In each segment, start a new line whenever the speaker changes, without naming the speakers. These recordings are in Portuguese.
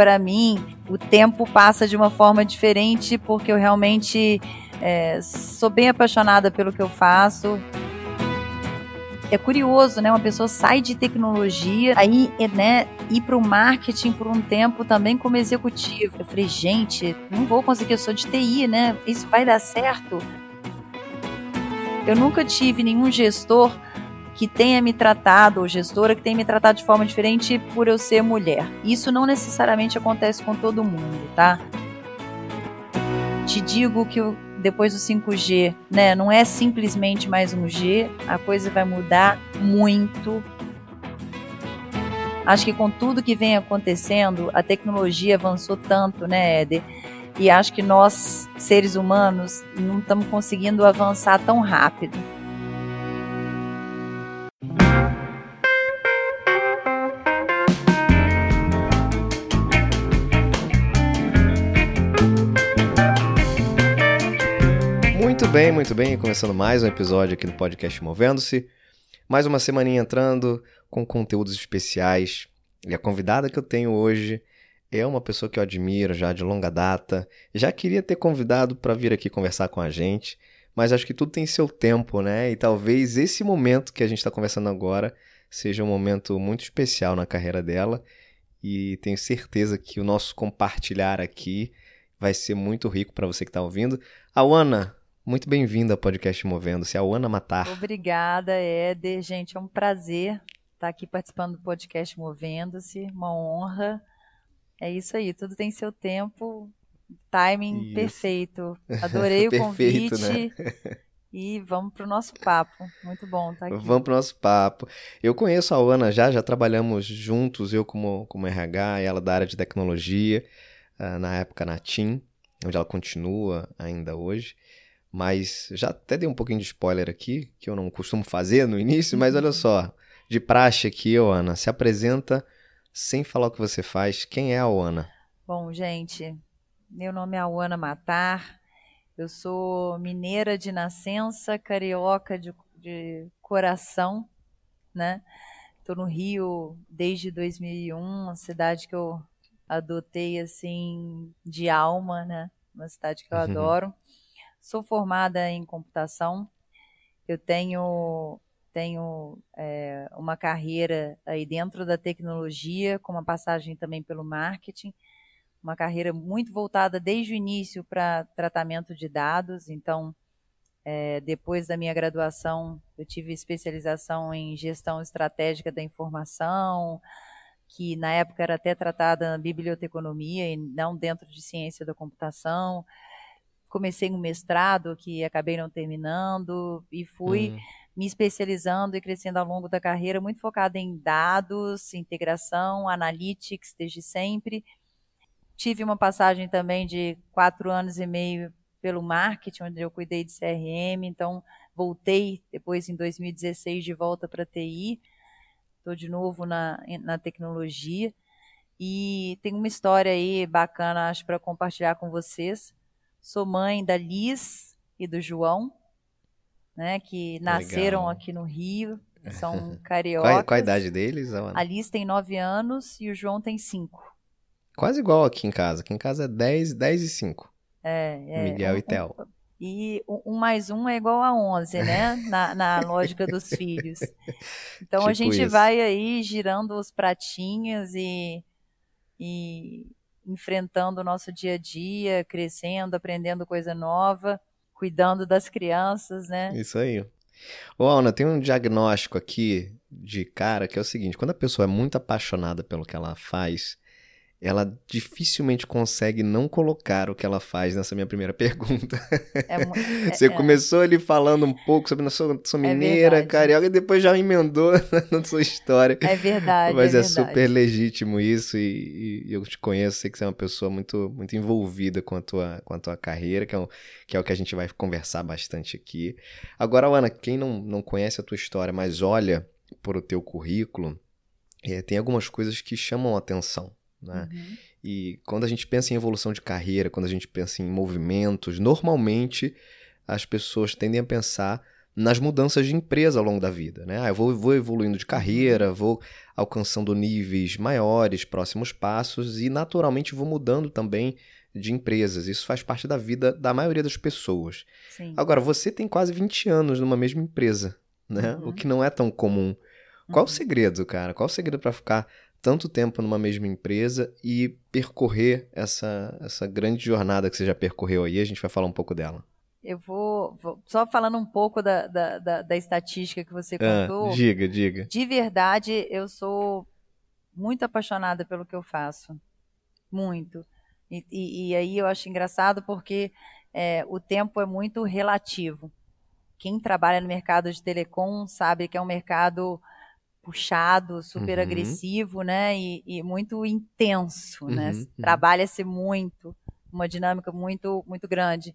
para mim o tempo passa de uma forma diferente porque eu realmente é, sou bem apaixonada pelo que eu faço. É curioso, né? Uma pessoa sai de tecnologia, aí, né, ir para o marketing por um tempo também como executivo. Eu falei, gente, não vou conseguir, eu sou de TI, né? Isso vai dar certo. Eu nunca tive nenhum gestor que tenha me tratado, ou gestora que tenha me tratado de forma diferente por eu ser mulher. Isso não necessariamente acontece com todo mundo, tá? Te digo que depois do 5G, né, não é simplesmente mais um G, a coisa vai mudar muito. Acho que com tudo que vem acontecendo, a tecnologia avançou tanto, né, Éder? E acho que nós, seres humanos, não estamos conseguindo avançar tão rápido.
Bem, muito bem. Começando mais um episódio aqui no podcast Movendo-se. Mais uma semaninha entrando com conteúdos especiais. E a convidada que eu tenho hoje é uma pessoa que eu admiro já de longa data. Já queria ter convidado para vir aqui conversar com a gente, mas acho que tudo tem seu tempo, né? E talvez esse momento que a gente está conversando agora seja um momento muito especial na carreira dela. E tenho certeza que o nosso compartilhar aqui vai ser muito rico para você que está ouvindo. A Ana, muito bem-vinda ao podcast Movendo-se, a Ana Matar.
Obrigada, Éder. Gente, é um prazer estar aqui participando do podcast Movendo-se, uma honra. É isso aí, tudo tem seu tempo, timing isso. perfeito. Adorei o perfeito, convite. Né? E vamos para o nosso papo. Muito bom estar aqui.
Vamos para o nosso papo. Eu conheço a Ana já, já trabalhamos juntos, eu como, como RH, ela da área de tecnologia, ah, na época na TIM, onde ela continua ainda hoje. Mas já até dei um pouquinho de spoiler aqui, que eu não costumo fazer no início, mas olha só. De praxe aqui, Ana, se apresenta sem falar o que você faz. Quem é a Ana?
Bom, gente, meu nome é Ana Matar. Eu sou mineira de nascença, carioca de, de coração, né? Estou no Rio desde 2001, uma cidade que eu adotei assim de alma, né? Uma cidade que eu uhum. adoro. Sou formada em computação. Eu tenho tenho é, uma carreira aí dentro da tecnologia, com uma passagem também pelo marketing, uma carreira muito voltada desde o início para tratamento de dados. Então, é, depois da minha graduação, eu tive especialização em gestão estratégica da informação, que na época era até tratada na biblioteconomia e não dentro de ciência da computação comecei um mestrado que acabei não terminando e fui uhum. me especializando e crescendo ao longo da carreira, muito focada em dados, integração, analytics desde sempre. Tive uma passagem também de quatro anos e meio pelo marketing, onde eu cuidei de CRM, então voltei depois em 2016 de volta para TI, estou de novo na, na tecnologia e tem uma história aí bacana, acho, para compartilhar com vocês Sou mãe da Liz e do João, né, que nasceram Legal. aqui no Rio, são cariocas.
Qual, qual, a idade deles,
Ana? A Liz tem 9 anos e o João tem 5.
Quase igual aqui em casa. Aqui em casa é 10, 10 e 5.
É, é.
Miguel
um,
e Theo.
Um, e um mais um é igual a 11, né? na, na lógica dos filhos. Então tipo a gente isso. vai aí girando os pratinhos e, e enfrentando o nosso dia a dia, crescendo, aprendendo coisa nova, cuidando das crianças, né?
Isso aí. Ô, Ana, tem um diagnóstico aqui de cara que é o seguinte: quando a pessoa é muito apaixonada pelo que ela faz, ela dificilmente consegue não colocar o que ela faz nessa minha primeira pergunta. É, é, Você é, começou ali falando um pouco sobre a sua, sua é mineira, carioca, e depois já emendou na sua história.
É verdade.
Mas
é,
é super legítimo isso, e, e, eu te conheço, sei que você é uma pessoa muito, muito envolvida com a, tua, com a tua carreira, que é, o, que é o que a gente vai conversar bastante aqui. Agora, Ana, quem não, não conhece a tua história, mas olha por o teu currículo, é, tem algumas coisas que chamam a atenção. Né? Uhum. E quando a gente pensa em evolução de carreira, quando a gente pensa em movimentos, normalmente as pessoas tendem a pensar nas mudanças de empresa ao longo da vida, né? Ah, eu vou, vou evoluindo de carreira, vou alcançando níveis maiores, próximos passos e naturalmente vou mudando também de empresas. Isso faz parte da vida da maioria das pessoas.
Sim.
Agora, você tem quase 20 anos numa mesma empresa, né?
Uhum.
O que não é tão comum. Qual o
Uhum.
segredo, cara? Qual o segredo para ficar tanto tempo numa mesma empresa e percorrer essa, essa grande jornada que você já percorreu aí? A gente vai falar um pouco dela.
Eu vou, vou- só falando um pouco da, da, da, da estatística que você
Ah,
contou.
diga, diga.
De verdade, eu sou muito apaixonada pelo que eu faço. Muito. E, e- e aí eu acho engraçado porque é, o tempo é muito relativo. Quem trabalha no mercado de telecom sabe que é um mercado puxado, super
Uhum.
agressivo, né? E, e muito intenso, né?
Uhum, uhum.
Trabalha-se muito, uma dinâmica muito, muito grande.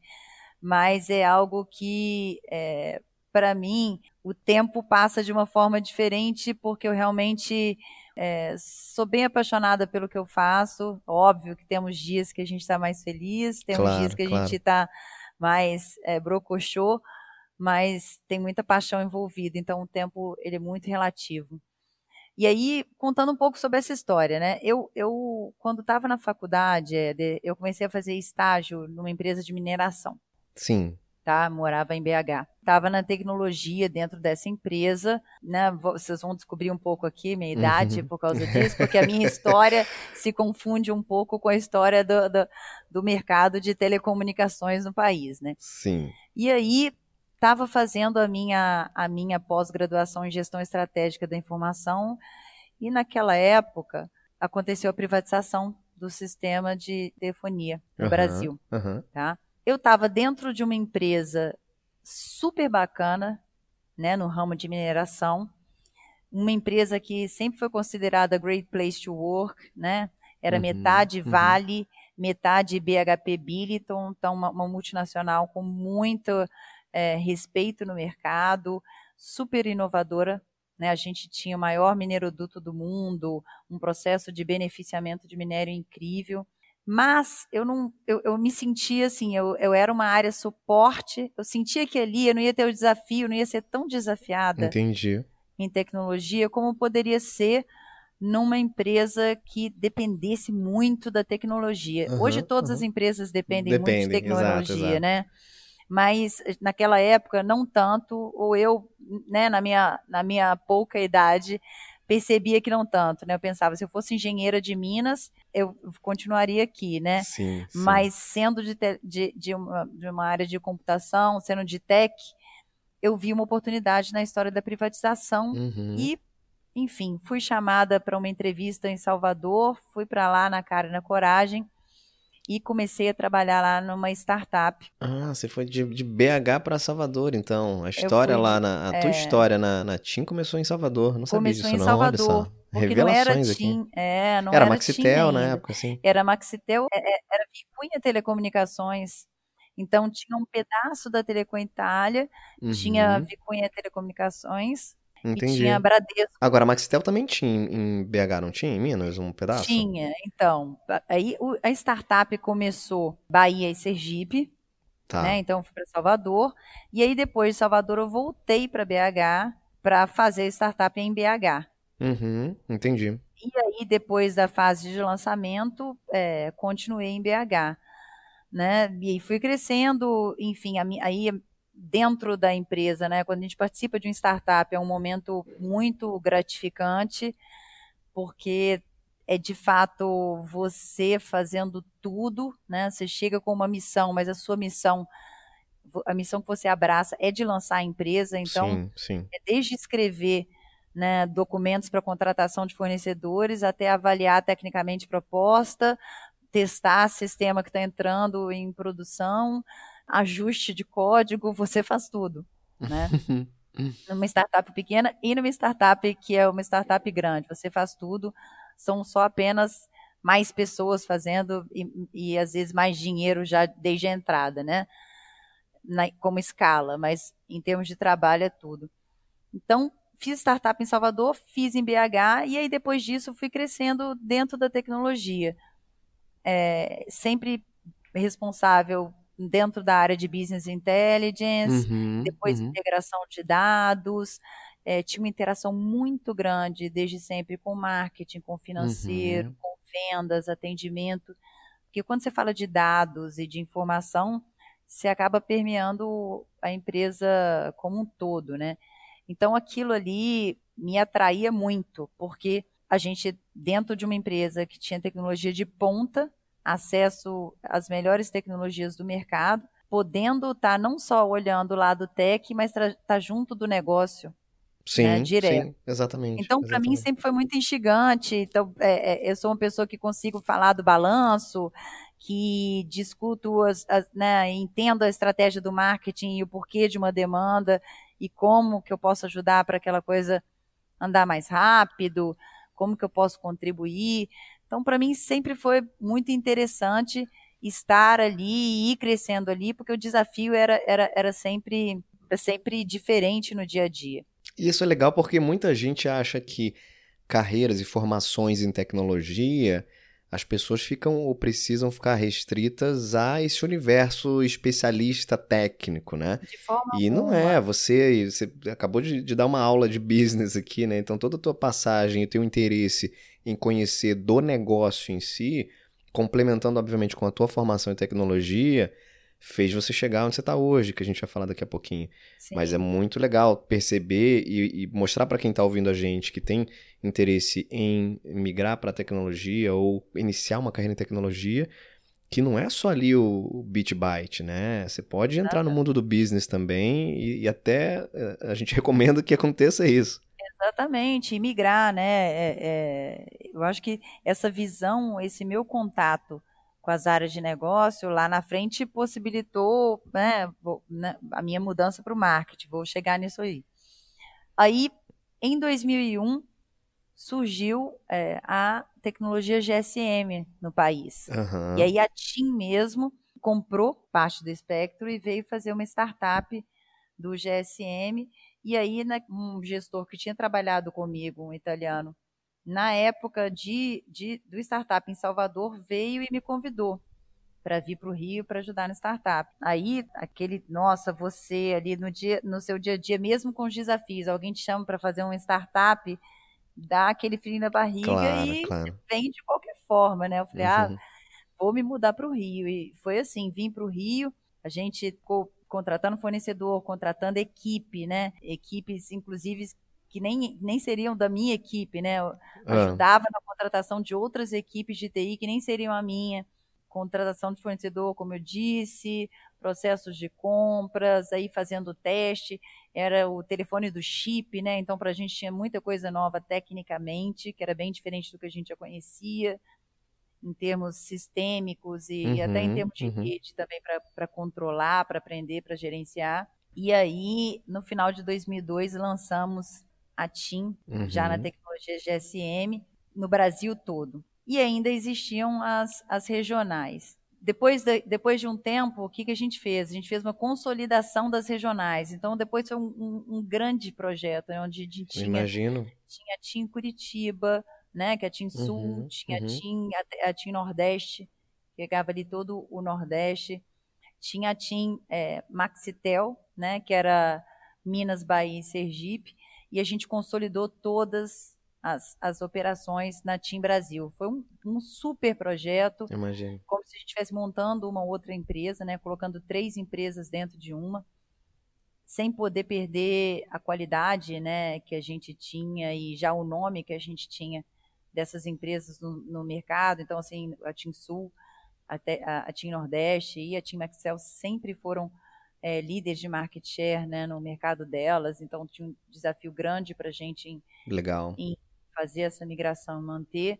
Mas é algo que, é, para mim, o tempo passa de uma forma diferente porque eu realmente é, sou bem apaixonada pelo que eu faço. Óbvio que temos dias que a gente está mais feliz, temos
Claro,
dias que a
claro.
gente está mais é, brocochô, mas tem muita paixão envolvida. Então o tempo ele é muito relativo. E aí, contando um pouco sobre essa história, né? Eu, eu quando estava na faculdade, é, eu comecei a fazer estágio numa empresa de mineração
Sim.
tá? Morava em BH. Estava na tecnologia dentro dessa empresa, né? Vo- Vocês vão descobrir um pouco aqui minha idade
Uhum.
por causa disso, porque a minha história se confunde um pouco com a história do, do, do mercado de telecomunicações no país, né?
Sim.
E aí estava fazendo a minha, a minha pós-graduação em gestão estratégica da informação e naquela época aconteceu a privatização do sistema de telefonia no
Aham,
Brasil
aham.
tá? Eu estava dentro de uma empresa super bacana, né, no ramo de mineração, uma empresa que sempre foi considerada Great Place to Work, né? Era
Uhum,
metade
uhum.
Vale, metade BHP Billiton, então uma, uma multinacional com muito eh, respeito no mercado, super inovadora. Né? A gente tinha o maior mineroduto do mundo, um processo de beneficiamento de minério incrível. Mas eu não, eu, eu me sentia assim, eu, eu era uma área suporte, eu sentia que ali eu não ia ter o desafio, não ia ser tão desafiada
Entendi.
em tecnologia como poderia ser numa empresa que dependesse muito da tecnologia.
Aham,
Hoje todas as
aham.
empresas dependem, muito de
Dependem, exato,
tecnologia,
exato.
né? Mas eh, naquela época não tanto, ou eu, né, na minha, na minha pouca idade, percebia que não tanto, né? Eu pensava, se eu fosse engenheira de Minas, eu continuaria aqui, né?
Sim, sim.
Mas sendo de, te- de, de, uma, de uma área de computação, sendo de tech, eu vi uma oportunidade na história da privatização
Uhum.
e, enfim, fui chamada para uma entrevista em Salvador, fui para lá na cara e na coragem e comecei a trabalhar lá numa startup.
Ah, você foi de, de BH para Salvador, então. A história
fui
lá, na, a tua
é.
história na, na TIM começou em Salvador. Não sabia
Começou
disso,
em
não. Olha
Salvador,
só.
porque não era
Revelações aqui.
TIM, é, não
Era
era
Maxitel na época, assim.
Era Maxitel, é- é- era Vicunha Telecomunicações. Então tinha um pedaço da Telecom Itália, tinha
Uhum,
Vicunha Telecomunicações e
entendi.
tinha a Bradesco.
Agora, a Maxitel também tinha em BH, não tinha? Em Minas, um pedaço?
Tinha, então. Aí a startup começou Bahia e Sergipe,
Tá.
né? Então eu fui para Salvador. E aí depois de Salvador eu voltei para BH para fazer startup em BH.
Uhum, entendi.
E aí depois da fase de lançamento, é, continuei em BH, né? E aí fui crescendo, enfim, a aí dentro da empresa, né? Quando a gente participa de uma startup é um momento muito gratificante, porque é de fato você fazendo tudo, né? Você chega com uma missão, mas a sua missão, a missão que você abraça é de lançar a empresa, então
Sim, sim.
é desde escrever né, documentos para contratação de fornecedores até avaliar tecnicamente proposta, testar sistema que está entrando em produção, ajuste de código, você faz tudo, né? numa startup pequena e numa startup que é uma startup grande, você faz tudo, são só apenas mais pessoas fazendo e, e às vezes mais dinheiro já desde a entrada, né? Na- como escala, mas em termos de trabalho é tudo. Então, fiz startup em Salvador, fiz em BH, e aí depois disso fui crescendo dentro da tecnologia. É, sempre responsável dentro da área de business intelligence,
Uhum,
depois
uhum,
integração de dados, é, tinha uma interação muito grande desde sempre com marketing, com financeiro,
uhum.
com vendas, atendimento, porque quando você fala de dados e de informação, você acaba permeando a empresa como um todo, né? Então aquilo ali me atraía muito, porque a gente, dentro de uma empresa que tinha tecnologia de ponta, acesso às melhores tecnologias do mercado, podendo estar não só olhando o lado tech, mas estar tá junto do negócio, né,
Sim,
direto.
sim, exatamente,
Então, para mim, sempre foi muito instigante. Então, é, é, eu sou uma pessoa que consigo falar do balanço, que discuto, as, as, né, entendo a estratégia do marketing e o porquê de uma demanda e como que eu posso ajudar para aquela coisa andar mais rápido, como que eu posso contribuir. Então, para mim, sempre foi muito interessante estar ali e ir crescendo ali, porque o desafio era, era, era sempre, sempre diferente no dia a dia.
Isso é legal porque muita gente acha que carreiras e formações em tecnologia, as pessoas ficam ou precisam ficar restritas a esse universo especialista técnico, né?
De forma
E não
alguma.
é, você, você acabou de, de dar uma aula de business aqui, né? Então toda a tua passagem e o teu interesse em conhecer do negócio em si, complementando obviamente com a tua formação em tecnologia, fez você chegar onde você está hoje, que a gente vai falar daqui a pouquinho.
Sim.
Mas é muito legal perceber e, e mostrar para quem está ouvindo a gente que tem interesse em migrar para a tecnologia ou iniciar uma carreira em tecnologia, que não é só ali o, o bit byte, né? Você pode entrar no mundo do business também e, e até eh, a gente recomenda que aconteça isso.
Exatamente, migrar, né? É, é, eu acho que essa visão, esse meu contato com as áreas de negócio lá na frente possibilitou né, né, a minha mudança para o marketing. Vou chegar nisso aí. Aí, em 2001, surgiu é, a tecnologia GSM no país.
Uhum.
E aí a TIM mesmo comprou parte do espectro e veio fazer uma startup do GSM. E aí né, um gestor que tinha trabalhado comigo, um italiano, na época de, de, do startup em Salvador, veio e me convidou para vir para o Rio para ajudar na startup. Aí, aquele, nossa, você ali no, dia, no seu dia a dia, mesmo com os desafios, alguém te chama para fazer uma startup, dá aquele frio na barriga
claro,
e
claro.
vem de qualquer forma, né? Eu falei, uhum. ah, vou me mudar para o Rio. E foi assim, vim para o Rio, a gente ficou contratando fornecedor, contratando equipe, né? Equipes, inclusive, que nem, nem seriam da minha equipe, né? Eu ajudava ah. na contratação de outras equipes de TI que nem seriam a minha. Contratação de fornecedor, como eu disse, processos de compras, aí fazendo teste, era o telefone do chip, né? Então, para a gente tinha muita coisa nova tecnicamente, que era bem diferente do que a gente já conhecia, em termos sistêmicos e uhum, até em termos de uhum. rede também para controlar, para aprender, para gerenciar. E aí, no final de 2002, lançamos a TIM, uhum. já na tecnologia GSM, no Brasil todo. E ainda existiam as, as regionais. Depois de, depois de um tempo, o que, que a gente fez? A gente fez uma consolidação das regionais. Então, depois foi um, um, um grande projeto, né, onde a gente tinha,
Imagino.
tinha a TIM Curitiba, né, que é a TIM Sul,
Uhum,
tinha
uhum.
a TIM, a, a TIM Nordeste, pegava ali todo o Nordeste. Tinha a TIM é, Maxitel, né, que era Minas, Bahia e Sergipe e a gente consolidou todas as, as operações na Team Brasil. Foi um, um super projeto,
Imagino.
como se a gente estivesse montando uma outra empresa, né, colocando três empresas dentro de uma, sem poder perder a qualidade né, que a gente tinha e já o nome que a gente tinha dessas empresas no, no mercado. Então, assim, a Team Sul, a, a, a Team Nordeste e a Team Excel sempre foram é, líderes de market share né, no mercado delas, então tinha um desafio grande para a gente em,
Legal.
em, fazer essa migração, manter.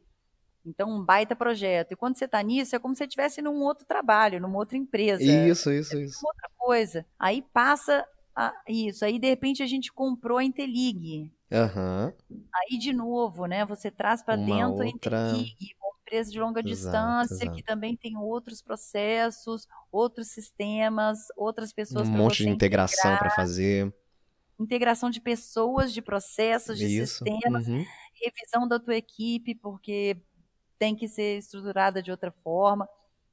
Então, um baita projeto. E quando você está nisso, é como se você estivesse num outro trabalho, numa outra empresa.
Isso, isso, isso.
Outra coisa. Aí passa a, isso. Aí, de repente, a gente comprou a Intelig.
Aham.
Aí, de novo, né? Você traz para dentro a uma empresa de longa
Exato,
distância,
exato.
que também tem outros processos, outros sistemas, outras pessoas
Um monte de integração para fazer.
integração de pessoas, de processos, de
Isso.
sistemas,
Uhum.
revisão da tua equipe, porque tem que ser estruturada de outra forma.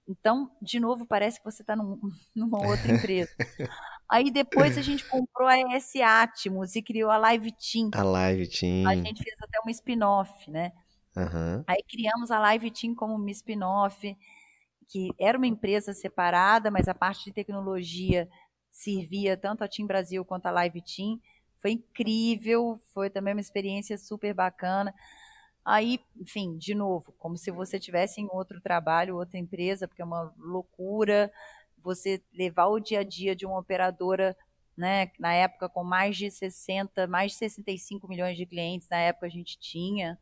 Então, de novo, parece que você está num, numa outra empresa. Aí depois a gente comprou a ES Atmos e criou a Live Team.
A Live Team.
A gente fez até um spin-off, né?
Uhum.
Aí criamos a Live Team como uma spin-off, que era uma empresa separada, mas a parte de tecnologia servia tanto a Team Brasil quanto a Live Team. Foi incrível, foi também uma experiência super bacana. Aí, enfim, de novo, como se você tivesse em outro trabalho, outra empresa, porque é uma loucura você levar o dia a dia de uma operadora, né, na época com mais de 60, mais de 65 milhões de clientes, na época a gente tinha,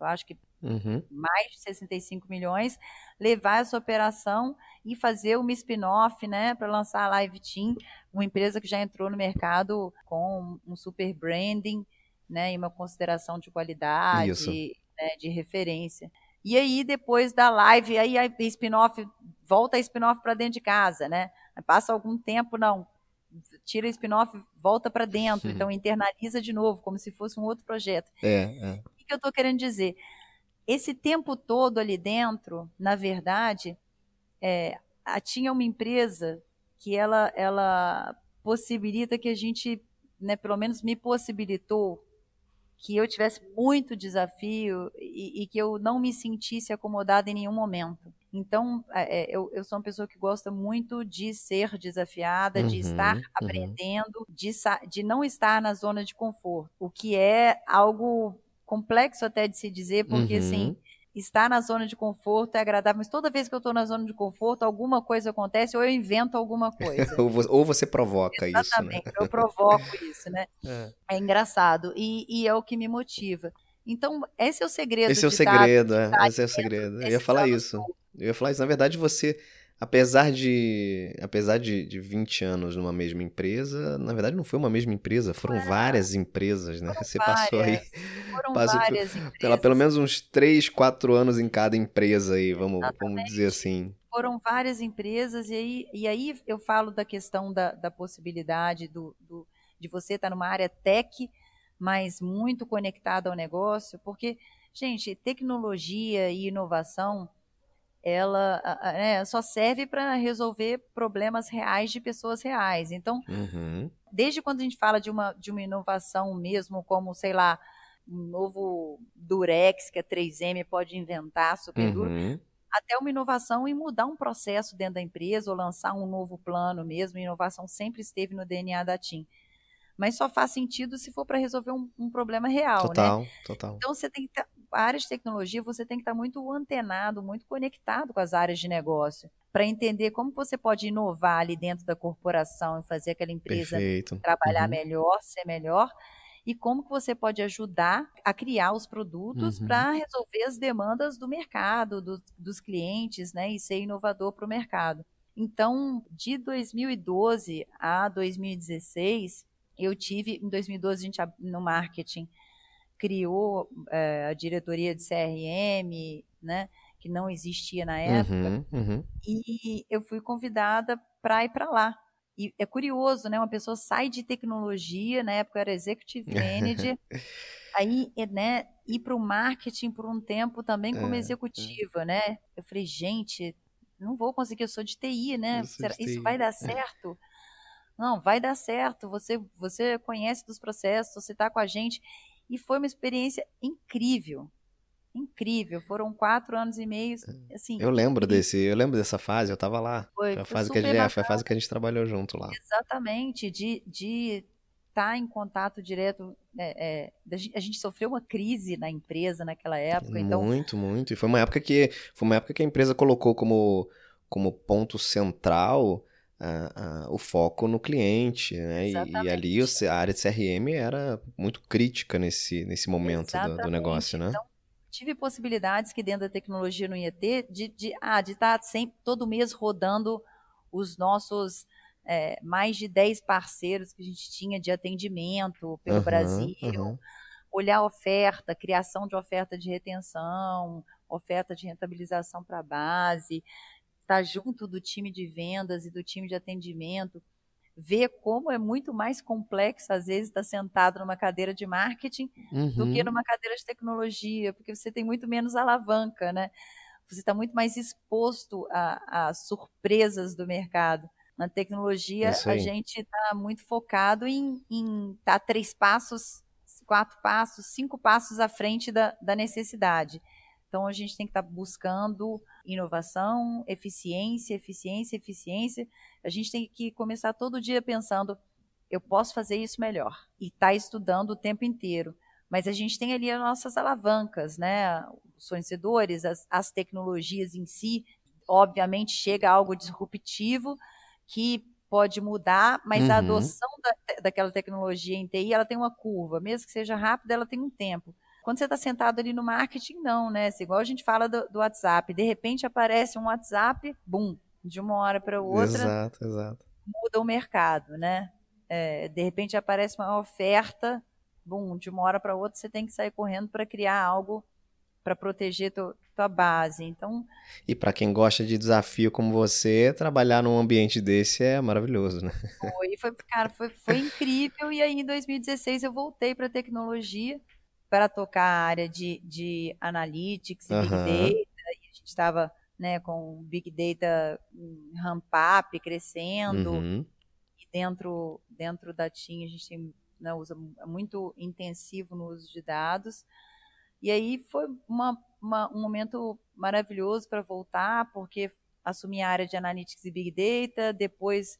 eu acho que
uhum.
mais de 65 milhões, levar essa operação e fazer uma spin-off, né, para lançar a Live Team, uma empresa que já entrou no mercado com um super branding, né, e uma consideração de qualidade, né, de referência. E aí, depois da live, aí a spin-off, volta a spin-off para dentro de casa, né? Passa algum tempo, não. Tira a spin-off, volta para dentro. Uhum. Então, internaliza de novo, como se fosse um outro projeto.
É, é.
O que eu estou querendo dizer? Esse tempo todo ali dentro, na verdade, é, tinha uma empresa que ela, ela possibilita que a gente, né, pelo menos me possibilitou que eu tivesse muito desafio e, e, que eu não me sentisse acomodada em nenhum momento. Então, é, é eu, eu, sou uma pessoa que gosta muito de ser desafiada, uhum, de estar uhum. aprendendo, de, de não estar na zona de conforto, o que é algo complexo até de se dizer, porque assim, uhum. assim, estar na zona de conforto é agradável, mas toda vez que eu estou na zona de conforto, alguma coisa acontece ou eu invento alguma coisa.
ou você provoca
Exatamente,
isso, né?
Exatamente, eu provoco isso, né? É, é engraçado e, e, é o que me motiva. Então, esse é o segredo.
Esse é o segredo, é. Esse é o segredo. Eu ia falar isso. Eu ia falar isso. Na verdade, você apesar de apesar de, de 20 anos numa mesma empresa, na verdade não foi uma mesma empresa, foram é. várias empresas, né?
Foram
Você
várias,
passou aí
foram passou várias por,
pela, pelo menos uns 3, 4 anos em cada empresa aí, vamos, vamos dizer assim.
Foram várias empresas e aí, e aí eu falo da questão da, da possibilidade do, do, de você estar numa área tech, mas muito conectada ao negócio, porque, gente, tecnologia e inovação ela é, só serve para resolver problemas reais de pessoas reais. Então,
uhum.
desde quando a gente fala de uma, de uma inovação mesmo, como, sei lá, um novo Durex que a 3M pode inventar, super uhum. duro, até uma inovação em mudar um processo dentro da empresa ou lançar um novo plano mesmo. A inovação sempre esteve no DNA da TIM mas só faz sentido se for para resolver um, um, problema real,
total,
né?
Total,
Então você tem que tá, a área de tecnologia você tem que estar muito antenado, muito conectado com as áreas de negócio para entender como você pode inovar ali dentro da corporação e fazer aquela empresa
Perfeito.
trabalhar
uhum.
melhor, ser melhor e como que você pode ajudar a criar os produtos uhum. para resolver as demandas do mercado, do, dos clientes, né, e ser inovador para o mercado. Então, de 2012 a 2016, eu tive, em 2012, a gente, no marketing, criou é, a diretoria de CRM, né, que não existia na época,
uhum, uhum.
e eu fui convidada para ir para lá. E é curioso, né, uma pessoa sai de tecnologia, na época eu era executive manager, aí, né, ir para o marketing por um tempo também como é, executiva, é. né? Eu falei, gente, não vou conseguir, eu sou de TI, né? Será, TI. Isso vai dar certo? Não, vai dar certo. Você, você conhece dos processos, você está com a gente. E foi uma experiência incrível. Incrível. Foram quatro anos e meio. É. Assim,
eu lembro incrível. desse, eu lembro dessa fase, eu estava lá.
Foi,
foi, a fase que a gente, é, foi a fase que a gente trabalhou junto lá.
Exatamente, de, de estar tá em contato direto. É, é, a gente sofreu uma crise na empresa naquela época. Então...
Muito, muito. E foi uma época que foi uma época que a empresa colocou como, como ponto central uh, uh, o foco no cliente, né? E, e, ali a área de CRM era muito crítica nesse, nesse momento do, do, negócio, né?
Então, tive possibilidades que dentro da tecnologia não ia ter de, de, ah, de estar sempre, todo mês rodando os nossos é, mais de 10 parceiros que a gente tinha de atendimento pelo uhum, Brasil, uhum. olhar a oferta, criação de oferta de retenção, oferta de rentabilização para a base, estar tá junto do time de vendas e do time de atendimento, ver como é muito mais complexo, às vezes, estar sentado numa cadeira de marketing
uhum.
do que uhum. numa cadeira de tecnologia, porque você tem muito menos alavanca, né? você está muito mais exposto às surpresas do mercado. Na tecnologia, a gente está muito focado em estar tá três passos, quatro passos, cinco passos à frente da, da necessidade. Então, a gente tem que estar tá buscando inovação, eficiência, eficiência, eficiência. A gente tem que começar todo dia pensando: eu posso fazer isso melhor. E estar tá estudando o tempo inteiro. Mas a gente tem ali as nossas alavancas, né? Os fornecedores, as, as tecnologias em si. Obviamente, chega algo disruptivo, que pode mudar, mas uhum. a adoção da, daquela tecnologia em TI, ela tem uma curva, mesmo que seja rápida, ela tem um tempo. Quando você está sentado ali no marketing, não, né? Se, igual a gente fala do, do, WhatsApp, de repente aparece um WhatsApp, bum, de uma hora para outra,
exato, exato.
muda o mercado, né? É, de repente aparece uma oferta, bum, de uma hora para outra você tem que sair correndo para criar algo para proteger tu, tua base. Então.
E para quem gosta de desafio como você, trabalhar num ambiente desse é maravilhoso, né?
Foi, foi cara, foi, foi incrível. E aí, em 2016, eu voltei para tecnologia para tocar a área de, de analytics e uhum. big data. E a gente estava né, com big data ramp up, crescendo. Uhum. E dentro, dentro da TIM, a gente tem, né, usa é muito intensivo no uso de dados. E aí foi uma, uma, um momento maravilhoso para voltar, porque assumi a área de Analytics e Big Data, depois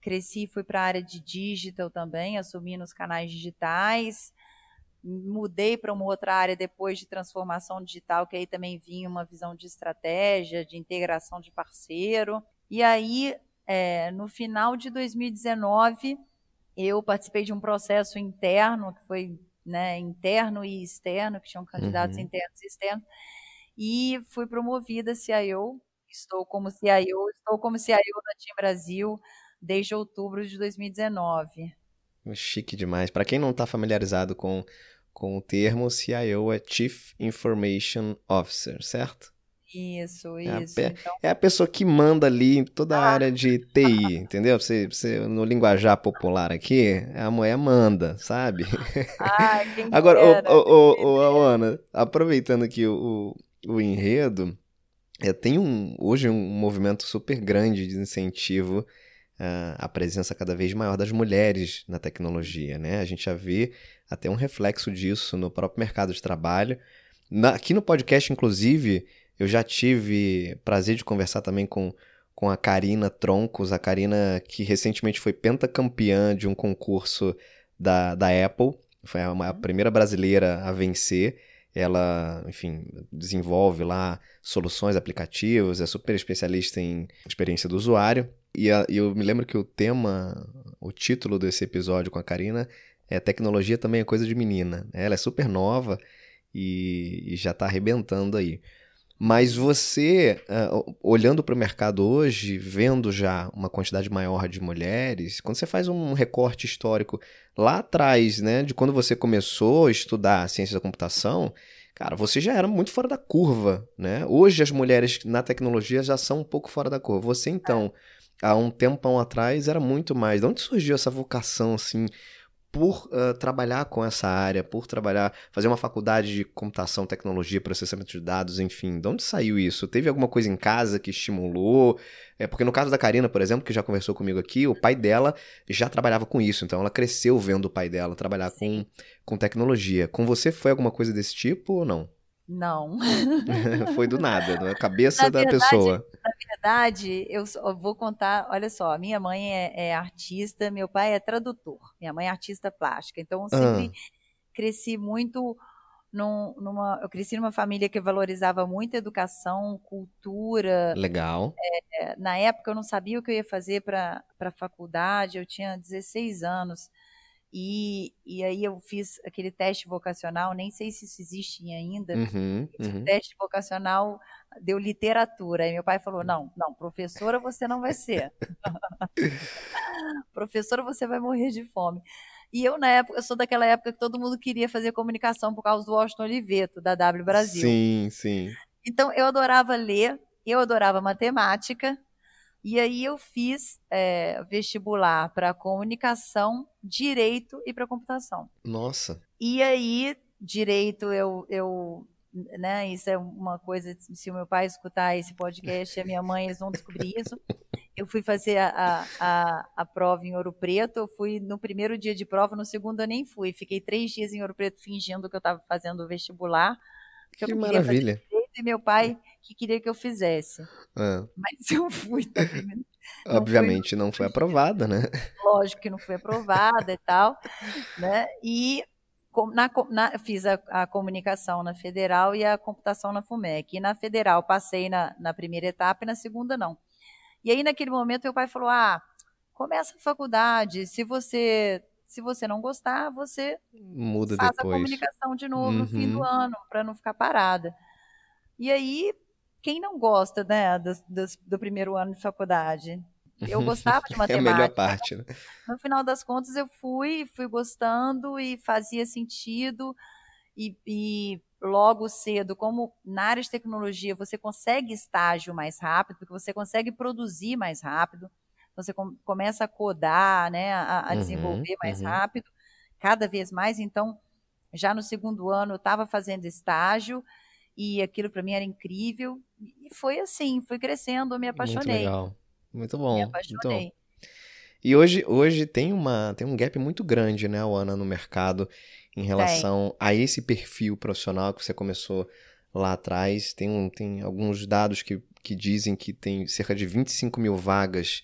cresci e fui para a área de Digital também, assumi nos canais digitais, mudei para uma outra área depois de transformação digital, que aí também vinha uma visão de estratégia, de integração de parceiro. E aí, é, no final de 2019, eu participei de um processo interno, que foi né, interno e externo, que tinham candidatos uhum. internos e externos, e fui promovida CIO. Estou como CIO, estou como CIO da Team Brasil desde outubro de 2019.
Chique demais. Para quem não está familiarizado com, com o termo, CIO é Chief Information Officer, certo?
Isso,
é
isso.
A, então... É a pessoa que manda ali em toda a ah. área de TI, entendeu? Você, você, no linguajar popular aqui, a mulher manda, sabe?
Ah,
Agora, ô, ô, Ana, aproveitando aqui o, o, o enredo, é, tem um, hoje um movimento super grande de incentivo à presença cada vez maior das mulheres na tecnologia, né? A gente já vê até um reflexo disso no próprio mercado de trabalho. Na, aqui no podcast, inclusive, eu já tive prazer de conversar também com, com a Karina Troncos, a Karina que recentemente foi pentacampeã de um concurso da, da Apple, foi a, a primeira brasileira a vencer. Ela, enfim, desenvolve lá soluções, aplicativos, é super especialista em experiência do usuário. E, eu me lembro que o tema, o título desse episódio com a Karina é Tecnologia também é coisa de menina. Ela é super nova e já está arrebentando aí. Mas você, uh, olhando para o mercado hoje, vendo já uma quantidade maior de mulheres, quando você faz um recorte histórico lá atrás, né, de quando você começou a estudar ciência da computação, cara, você já era muito fora da curva, né? Hoje as mulheres na tecnologia já são um pouco fora da curva. Você então, há um tempão atrás, era muito mais. De onde surgiu essa vocação assim? Por uh, trabalhar com essa área, por trabalhar, fazer uma faculdade de computação, tecnologia, processamento de dados, enfim, de onde saiu isso? Teve alguma coisa em casa que estimulou? É, porque no caso da Karina, por exemplo, que já conversou comigo aqui, o pai dela já trabalhava com isso, então ela cresceu vendo o pai dela trabalhar com, com tecnologia. Com você foi alguma coisa desse tipo ou não?
Não.
Foi do nada, na cabeça na da verdade, pessoa.
Na verdade, eu vou contar, olha só, minha mãe é, é, artista, meu pai é tradutor, minha mãe é artista plástica, então eu sempre ah. cresci muito num, numa, eu cresci numa família que valorizava muito educação, cultura.
Legal.
É, na época eu não sabia o que eu ia fazer para a faculdade, eu tinha 16 anos. E, e aí eu fiz aquele teste vocacional, nem sei se isso existe ainda.
Uhum,
uhum. teste vocacional deu literatura. Aí meu pai falou: não, não, professora você não vai ser. professora você vai morrer de fome. E eu, na época, eu sou daquela época que todo mundo queria fazer comunicação por causa do Washington Oliveto, da W Brasil.
Sim, sim.
Então eu adorava ler, eu adorava matemática, e aí eu fiz é, vestibular para comunicação, direito e para computação.
Nossa.
E aí, direito, eu, eu né? Isso é uma coisa, se o meu pai escutar esse podcast, a minha mãe, eles vão descobrir isso. Eu fui fazer a, a, a, prova em Ouro Preto, eu fui no primeiro dia de prova, no segundo eu nem fui. Fiquei três dias em Ouro Preto fingindo que eu estava fazendo o vestibular.
Que, que maravilha.
E meu pai que queria que eu fizesse.
Ah.
Mas eu fui. Tá
não Obviamente não foi aprovada, né?
Lógico que não foi aprovada e tal, né? E na, na, fiz a, a, comunicação na federal e a computação na FUMEC. E na federal passei na, na primeira etapa e na segunda não. E aí, naquele momento, meu pai falou: ah, começa a faculdade, se você. Se você não gostar, você
muda
faz
depois.
a comunicação de novo uhum. no fim do uhum. ano, para não ficar parada. E aí, quem não gosta, né, do, do, do primeiro ano de faculdade? Eu gostava de matemática.
é a melhor parte, né?
No final das contas, eu fui, fui gostando e fazia sentido. E, e, logo cedo, como na área de tecnologia você consegue estágio mais rápido, porque você consegue produzir mais rápido, você com, começa a codar, né, a, a uhum, desenvolver mais uhum. rápido, cada vez mais. Então, já no segundo ano eu estava fazendo estágio e aquilo para mim era incrível e foi assim, fui crescendo, eu me apaixonei.
Muito legal, muito bom. Me apaixonei. Então, e hoje, hoje tem, uma, tem um gap muito grande, né, Ana, no mercado em relação a esse perfil profissional que você começou lá atrás. Tem, um, tem alguns dados que, que dizem que tem cerca de 25 mil vagas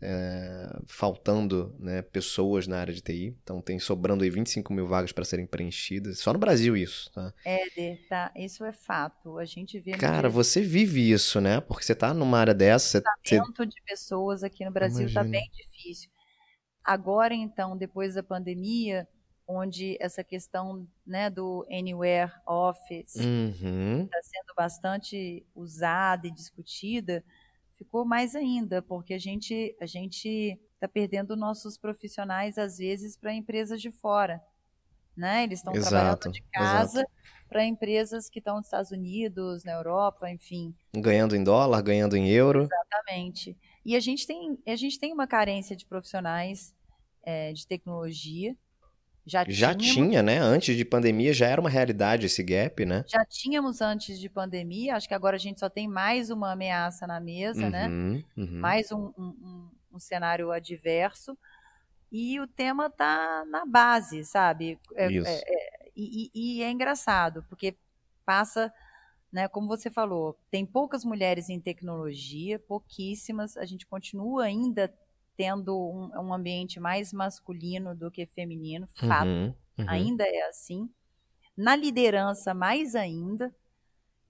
é, faltando né, pessoas na área de TI. Então tem sobrando aí 25 mil vagas para serem preenchidas. Só no Brasil isso, tá?
É, tá. Isso é fato. A gente vê.
Cara, você vive isso, né? Porque você tá numa área dessa.
Você... O de pessoas aqui no Brasil está bem difícil. Agora, então, depois da pandemia, onde essa questão né, do Anywhere Office está
uhum.
sendo bastante usada e discutida, ficou mais ainda, porque a gente a gente está perdendo nossos profissionais às vezes para empresas de fora, né? Eles estão trabalhando de casa para empresas que estão nos Estados Unidos, na Europa, enfim.
Ganhando em dólar, ganhando em euro.
Exatamente. E a gente tem a gente tem uma carência de profissionais é, de tecnologia
já, já tinha, né? Antes de pandemia já era uma realidade esse gap, né?
Já tínhamos antes de pandemia, acho que agora a gente só tem mais uma ameaça na mesa, né?
uhum, né? Uhum.
Mais um, um, um, cenário adverso. E o tema tá na base, sabe? É,
Isso.
É, é, e, e é engraçado, porque passa, né, como você falou, tem poucas mulheres em tecnologia, pouquíssimas, a gente continua ainda tendo um, um, ambiente mais masculino do que feminino, fato, uhum, uhum. ainda é assim. Na liderança, mais ainda.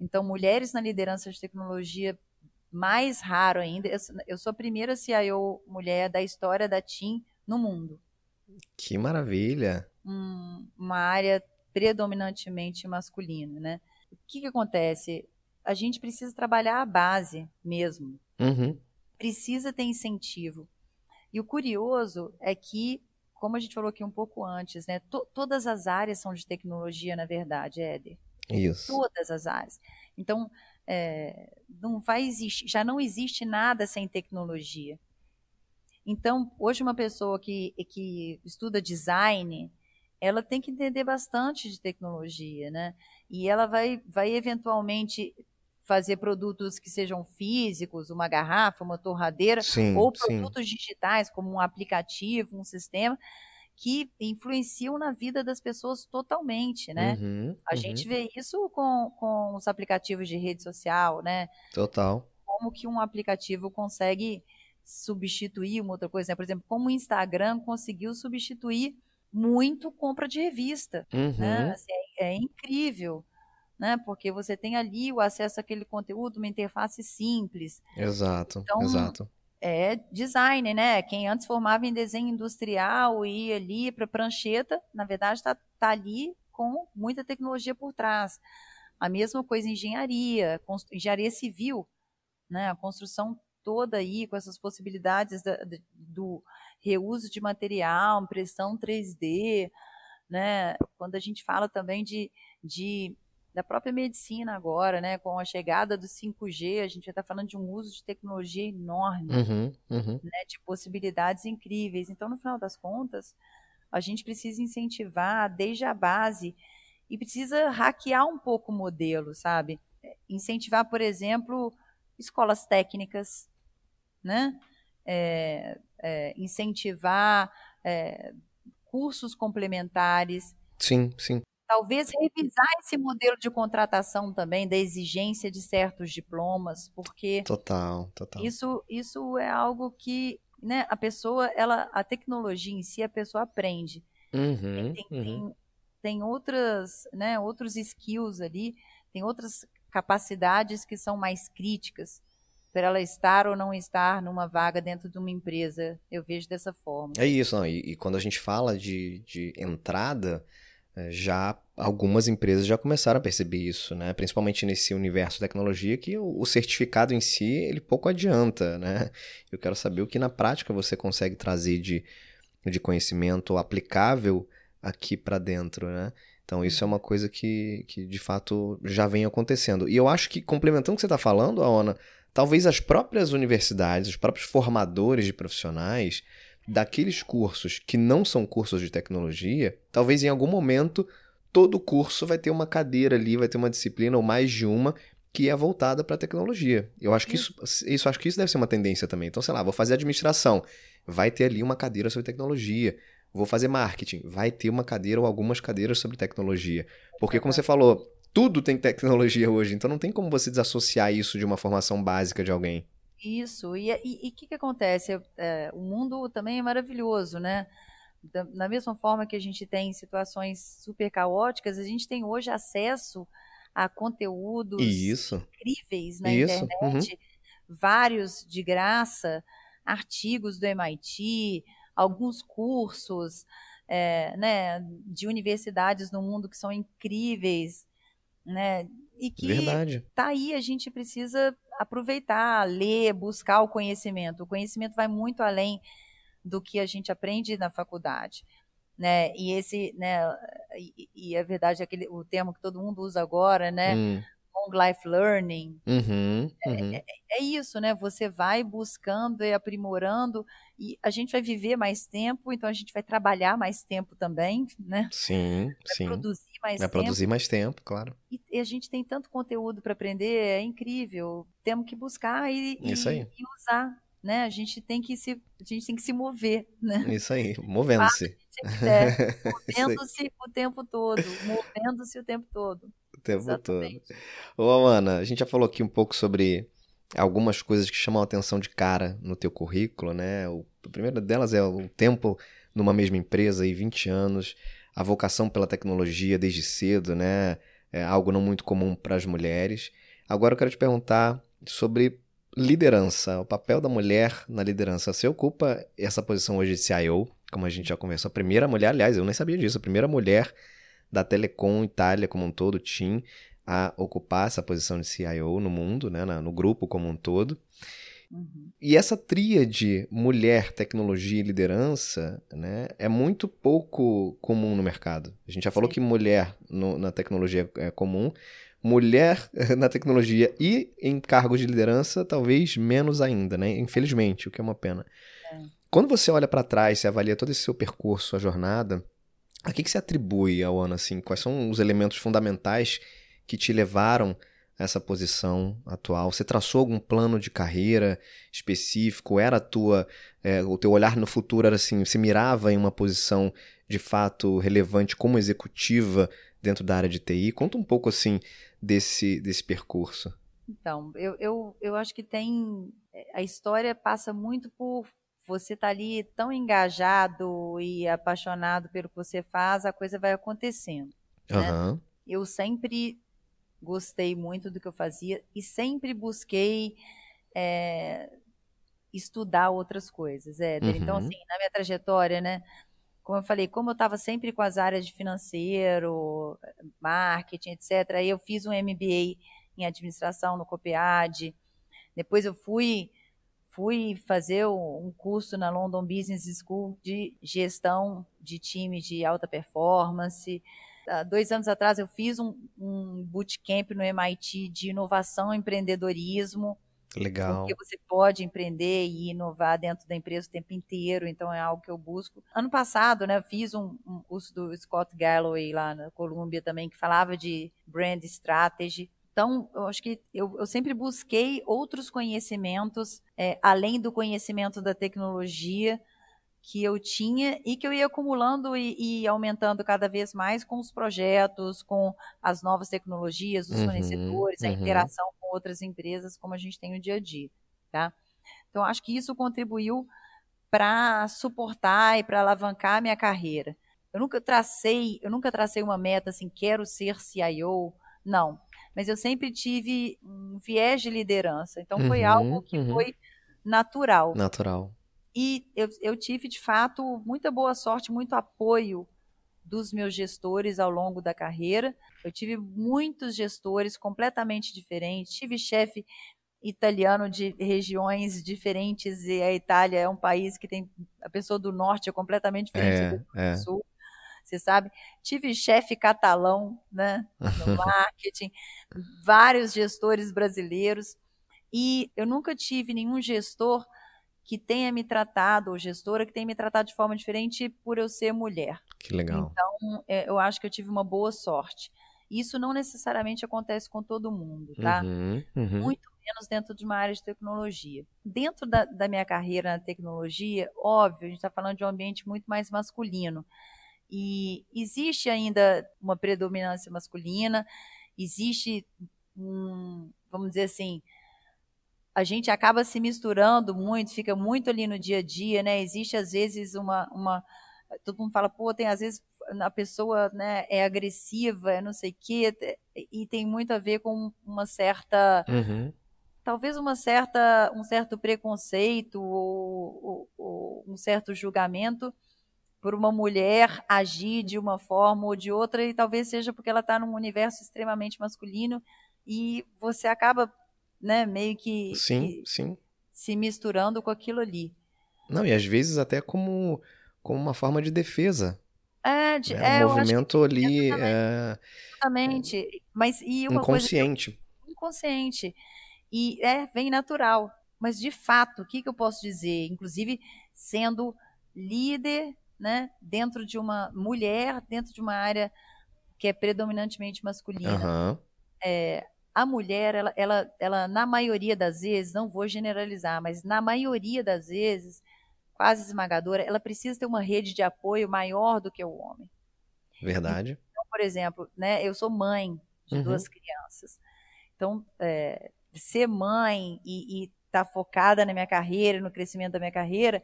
Então, mulheres na liderança de tecnologia, mais raro ainda. Eu, eu sou a primeira CIO mulher da história da TIM no mundo.
Que maravilha!
Um, uma área predominantemente masculina, né? O que, que acontece? A gente precisa trabalhar a base mesmo.
Uhum.
Precisa ter incentivo. E o curioso é que, como a gente falou aqui um pouco antes, né, to todas as áreas são de tecnologia, na verdade, Éder.
Isso.
Todas as áreas. Então, é, não vai existir, já não existe nada sem tecnologia. Então, hoje uma pessoa que, que estuda design, ela tem que entender bastante de tecnologia, né? E ela vai, vai eventualmente fazer produtos que sejam físicos, uma garrafa, uma torradeira,
sim,
ou produtos sim. digitais, como um aplicativo, um sistema, que influenciam na vida das pessoas totalmente, né?
Uhum,
a
uhum.
gente vê isso com, com os aplicativos de rede social, né?
Total.
Como que um aplicativo consegue substituir uma outra coisa, né? Por exemplo, como o Instagram conseguiu substituir muito compra de revista, né?
uhum.
né? Assim, é, é incrível né? Porque você tem ali o acesso àquele conteúdo, uma interface simples.
Exato,
então,
exato.
É design, né? Quem antes formava em desenho industrial e ia ali para prancheta, na verdade está tá ali com muita tecnologia por trás. A mesma coisa em engenharia, engenharia civil, né? A construção toda aí com essas possibilidades da, do reuso de material, impressão 3D, né? Quando a gente fala também de, de da própria medicina agora, né? Com a chegada do 5G, a gente já está falando de um uso de tecnologia enorme,
uhum, uhum.
Né, de possibilidades incríveis. Então, no final das contas, a gente precisa incentivar desde a base e precisa hackear um pouco o modelo, sabe? Incentivar, por exemplo, escolas técnicas, né? É, é, incentivar é, cursos complementares.
Sim, sim.
Talvez revisar esse modelo de contratação também, da exigência de certos diplomas, porque
total, total.
Isso, isso é algo que né, a pessoa, ela, a tecnologia em si, a pessoa aprende.
Uhum,
tem,
uhum.
tem, tem outras, né, outros skills ali, tem outras capacidades que são mais críticas para ela estar ou não estar numa vaga dentro de uma empresa. Eu vejo dessa forma.
É isso, não, e, e, quando a gente fala de, de entrada, já algumas empresas já começaram a perceber isso, né? Principalmente nesse universo tecnologia que o, certificado em si ele pouco adianta, né? Eu quero saber o que na prática você consegue trazer de, de conhecimento aplicável aqui para dentro, né? Então, isso é uma coisa que, que de fato já vem acontecendo. E eu acho que, complementando o que você está falando, Aona, talvez as próprias universidades, os próprios formadores de profissionais daqueles cursos que não são cursos de tecnologia, talvez em algum momento todo curso vai ter uma cadeira ali, vai ter uma disciplina ou mais de uma que é voltada para a tecnologia. Eu acho que isso, isso acho que isso deve ser uma tendência também. Então, sei lá, vou fazer administração, vai ter ali uma cadeira sobre tecnologia. Vou fazer marketing, vai ter uma cadeira ou algumas cadeiras sobre tecnologia. Porque, como você falou, tudo tem tecnologia hoje, então não tem como você desassociar isso de uma formação básica de alguém.
Isso, e o que, que acontece? É, o mundo também é maravilhoso, né? Da, da mesma forma que a gente tem situações super caóticas, a gente tem hoje acesso a conteúdos
isso.
incríveis na
isso.
internet, uhum. vários de graça, artigos do MIT, alguns cursos é, né, de universidades no mundo que são incríveis, né? E que
Verdade.
tá aí, a gente precisa aproveitar, ler, buscar o conhecimento. O conhecimento vai muito além do que a gente aprende na faculdade. Né? E esse, né, e, e é verdade aquele o termo que todo mundo usa agora, né?
Hum
long life learning.
Uhum,
é,
uhum.
É, é, isso, né? Você vai buscando e aprimorando e a gente vai viver mais tempo, então a gente vai trabalhar mais tempo também, né?
Sim,
vai
sim.
produzir mais
vai
tempo.
produzir mais tempo, claro.
E, e a gente tem tanto conteúdo para aprender, é incrível. Temos que buscar e, e, e usar. Né? A gente tem que se, a gente tem que se mover, né?
Isso aí, movendo-se.
É, movendo-se o tempo todo, movendo-se o tempo todo
tempo Exatamente. todo. Ô, Amanda, a gente já falou aqui um pouco sobre algumas coisas que chamam a atenção de cara no teu currículo, né? O, a primeira delas é o tempo numa mesma empresa aí, 20 anos, a vocação pela tecnologia desde cedo, né? É algo não muito comum para as mulheres. Agora eu quero te perguntar sobre liderança, o papel da mulher na liderança. Você ocupa essa posição hoje de CIO, como a gente já conversou, a primeira mulher, aliás, eu nem sabia disso, a primeira mulher da Telecom Itália como um todo, TIM, a ocupar essa posição de CIO no mundo, né, no grupo como um todo.
Uhum.
E essa tríade mulher, tecnologia e liderança né, é muito pouco comum no mercado. A gente já falou Sim. que mulher no, na tecnologia é comum, mulher na tecnologia e em cargos de liderança talvez menos ainda, né? Infelizmente, o que é uma pena.
É.
Quando você olha para trás, você avalia todo esse seu percurso, a jornada, a que, que se atribui ao ano assim? Quais são os elementos fundamentais que te levaram essa posição atual? Você traçou algum plano de carreira específico? Era a tua, é, o teu olhar no futuro era assim, você mirava em uma posição de fato relevante como executiva dentro da área de TI? Conta um pouco assim desse, desse percurso.
Então, eu, eu, eu acho que tem. A história passa muito por você está ali tão engajado e apaixonado pelo que você faz, a coisa vai acontecendo.
Uhum.
Né? Eu sempre gostei muito do que eu fazia e sempre busquei é, estudar outras coisas, então, uhum. Então, assim, na minha trajetória, né? Como eu falei, como eu estava sempre com as áreas de financeiro, marketing, etc., aí eu fiz um MBA em administração no COPEAD, depois eu fui fui fazer um curso na London Business School de gestão de time de alta performance. Há dois anos atrás eu fiz um, um bootcamp no MIT de inovação e empreendedorismo.
Legal.
Porque você pode empreender e inovar dentro da empresa o tempo inteiro, então é algo que eu busco. Ano passado, né, fiz um, um curso do Scott Galloway lá na Colômbia também, que falava de brand strategy. Então, eu acho que eu, eu sempre busquei outros conhecimentos, é, além do conhecimento da tecnologia, que eu tinha e que eu ia acumulando e, e, aumentando cada vez mais com os projetos, com as novas tecnologias, os uhum, fornecedores, uhum. a interação com outras empresas, como a gente tem no dia a dia, tá? Então, acho que isso contribuiu para suportar e para alavancar a minha carreira. Eu nunca tracei, eu nunca tracei uma meta assim, quero ser CIO, não. Mas eu sempre tive um viés de liderança. Então, foi uhum, algo que uhum. foi natural.
Natural.
E eu, eu tive, de fato, muita boa sorte, muito apoio dos meus gestores ao longo da carreira. Eu tive muitos gestores completamente diferentes. Tive chefe italiano de regiões diferentes e a Itália é um país que tem a pessoa do norte é completamente diferente é, do é. sul. Você sabe? Tive chefe catalão, né, no marketing, vários gestores brasileiros e eu nunca tive nenhum gestor que tenha me tratado, ou gestora que tenha me tratado de forma diferente por eu ser mulher.
Que legal.
Então, é, eu acho que eu tive uma boa sorte. Isso não necessariamente acontece com todo mundo, tá?
Uhum, uhum.
Muito menos dentro de uma área de tecnologia. Dentro da, da minha carreira na tecnologia, óbvio, a gente está falando de um ambiente muito mais masculino. E existe ainda uma predominância masculina, existe um, vamos dizer assim, a gente acaba se misturando muito, fica muito ali no dia a dia, né? Existe às vezes uma, uma todo mundo fala, pô, tem às vezes a pessoa, né, é agressiva, é não sei o quê, e tem muito a ver com uma certa
uhum.
talvez uma certa um certo preconceito ou, ou, ou um certo julgamento por uma mulher agir de uma forma ou de outra e talvez seja porque ela está num universo extremamente masculino e você acaba né, meio que,
sim,
que
sim.
se misturando com aquilo ali.
Não, e às vezes até como, como uma forma de defesa.
É, de, né?
é um movimento ali. É,
exatamente. Mas e uma
inconsciente.
Coisa, inconsciente. E é, vem natural. Mas de fato, o que, que eu posso dizer? Inclusive, sendo líder, né, dentro de uma mulher, dentro de uma área que é predominantemente masculina.
Uhum.
É, a mulher, ela, ela, ela, na maioria das vezes, não vou generalizar, mas na maioria das vezes, quase esmagadora, ela precisa ter uma rede de apoio maior do que o homem.
Verdade.
Então, por exemplo, né, eu sou mãe de uhum. duas crianças. Então, é, ser mãe e estar tá focada na minha carreira, no crescimento da minha carreira,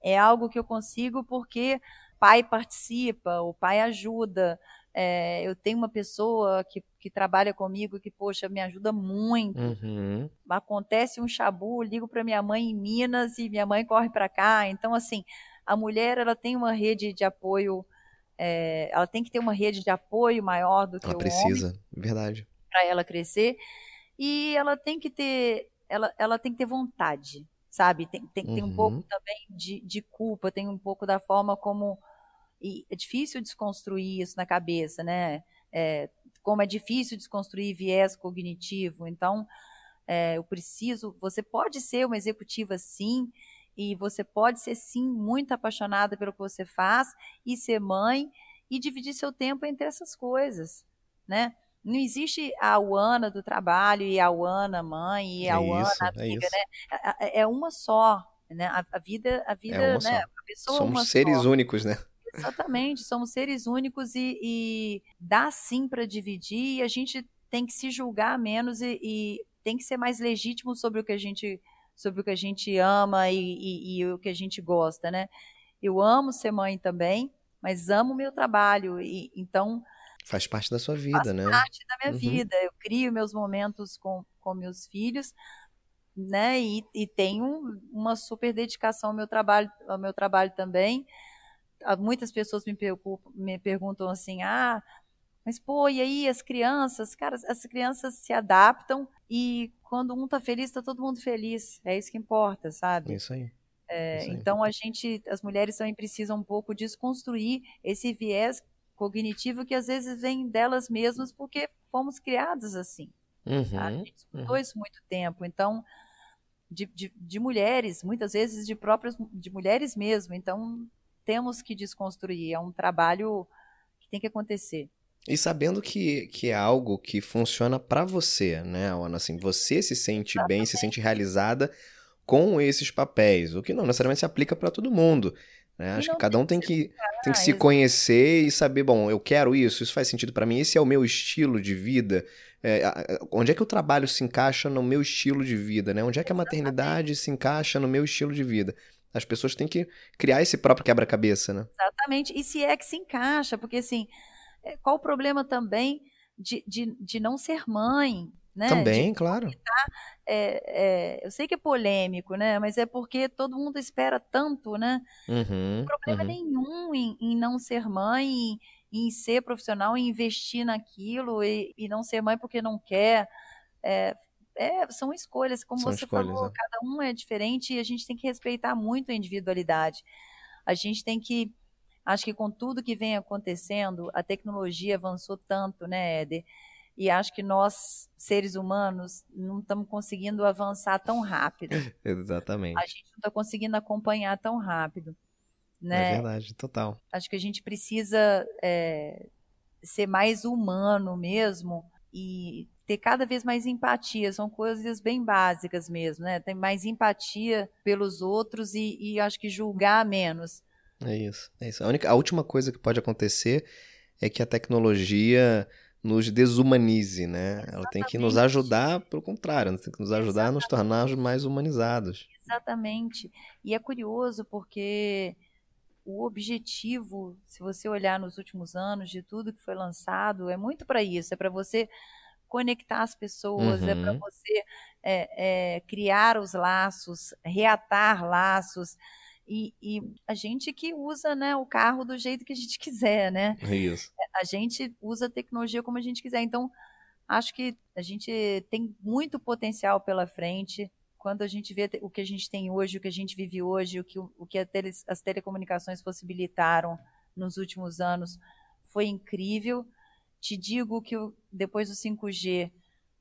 é algo que eu consigo porque pai participa, o pai ajuda, é, eu tenho uma pessoa que, que trabalha comigo que, poxa, me ajuda muito.
Uhum.
Acontece um chabu, ligo para minha mãe em Minas e minha mãe corre para cá. Então, assim, a mulher ela tem uma rede de apoio, é, ela tem que ter uma rede de apoio maior do que
ela
o
precisa,
homem,
verdade,
para ela crescer. E ela tem que ter, ela, ela tem que ter vontade, sabe? Tem, tem, uhum. tem um pouco uhum. também de, de culpa, tem um pouco da forma como e é difícil desconstruir isso na cabeça, né? É, como é difícil desconstruir viés cognitivo. Então, é, eu preciso. Você pode ser uma executiva, sim, e você pode ser, sim, muito apaixonada pelo que você faz e ser mãe e dividir seu tempo entre essas coisas, né? Não existe a Uana do trabalho e a Uana mãe e a Uana amiga, é né? É, é, uma só, né? A, a vida, a vida, é né? A
pessoa Somos seres só. únicos, né?
Exatamente, somos seres únicos e, e dá sim para dividir e a gente tem que se julgar menos e, e, tem que ser mais legítimo sobre o que a gente sobre o que a gente ama e, e, e o que a gente gosta, né? Eu amo ser mãe também, mas amo o meu trabalho e então
faz parte da sua vida,
faz
né?
Faz parte da minha uhum. vida. Eu crio meus momentos com, com meus filhos, né? E, e tenho uma super dedicação ao meu trabalho, ao meu trabalho também muitas pessoas me, me perguntam assim, ah, mas pô, e aí as crianças? Cara, as crianças se adaptam e quando um tá feliz, tá todo mundo feliz. É isso que importa, sabe?
Isso aí.
É,
isso aí.
Então a gente, as mulheres também precisam um pouco desconstruir esse viés cognitivo que às vezes vem delas mesmas porque fomos criadas assim.
Uhum,
a gente escutou uhum. isso muito tempo. Então, de, de, de mulheres, muitas vezes de próprias de mulheres mesmo. Então temos que desconstruir. É um trabalho que tem que acontecer.
E sabendo que, que é algo que funciona para você, né, Ana? Assim, você se sente Exatamente. bem, se sente realizada com esses papéis, o que não necessariamente se aplica para todo mundo. Né? Acho que cada um tem que, tem que se conhecer e saber, bom, eu quero isso, isso faz sentido para mim, esse é o meu estilo de vida. É, onde é que o trabalho se encaixa no meu estilo de vida, né? Onde é que a maternidade se encaixa no meu estilo de vida? As pessoas têm que criar esse próprio quebra-cabeça, né?
Exatamente. E se é que se encaixa, porque assim, é, qual o problema também de, de, de não ser mãe, né?
Também, de, claro.
É, é, eu sei que é polêmico, né? Mas é porque todo mundo espera tanto, né? Uhum, não problema uhum. nenhum em, em, não ser mãe, em, em, ser profissional, em investir naquilo e, e, não ser mãe porque não quer. É, é, são escolhas, como são você escolhas, falou, é. cada um é diferente e a gente tem que respeitar muito a individualidade. A gente tem que Acho que com tudo que vem acontecendo, a tecnologia avançou tanto, né, Éder? E acho que nós, seres humanos, não estamos conseguindo avançar tão rápido.
Exatamente.
A gente não está conseguindo acompanhar tão rápido. Né?
É verdade, total.
Acho que a gente precisa é, ser mais humano mesmo e ter cada vez mais empatia. São coisas bem básicas mesmo, né? Ter mais empatia pelos outros e, e acho que julgar menos.
É isso, é isso. A, única, a última coisa que pode acontecer é que a tecnologia nos desumanize, né? Exatamente. Ela tem que nos ajudar, pelo contrário, ela tem que nos ajudar Exatamente. a nos tornar mais humanizados.
Exatamente. E é curioso porque o objetivo, se você olhar nos últimos anos de tudo que foi lançado, é muito para isso, é para você conectar as pessoas, uhum. é para você é, é, criar os laços, reatar laços, e, e, a gente que usa né, o carro do jeito que a gente quiser, né?
É isso.
A gente usa a tecnologia como a gente quiser. Então, acho que a gente tem muito potencial pela frente. Quando a gente vê o que a gente tem hoje, o que a gente vive hoje, o que, o que tele, as telecomunicações possibilitaram nos últimos anos, foi incrível. Te digo que depois do 5G,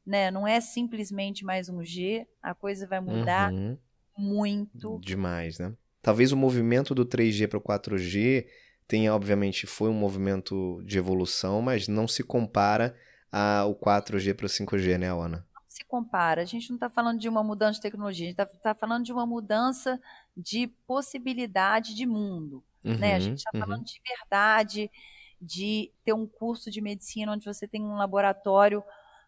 né, não é simplesmente mais um G, a coisa vai mudar uhum. muito.
Demais, né? Talvez o movimento do 3G para o 4G tenha, obviamente, foi um movimento de evolução, mas não se compara ao 4G para o 5G, né, Ana?
Não se compara. A gente não está falando de uma mudança de tecnologia, a gente está tá falando de uma mudança de possibilidade de mundo. Uhum, né? A uhum, gente está uhum. falando de verdade, de ter um curso de medicina onde você tem um laboratório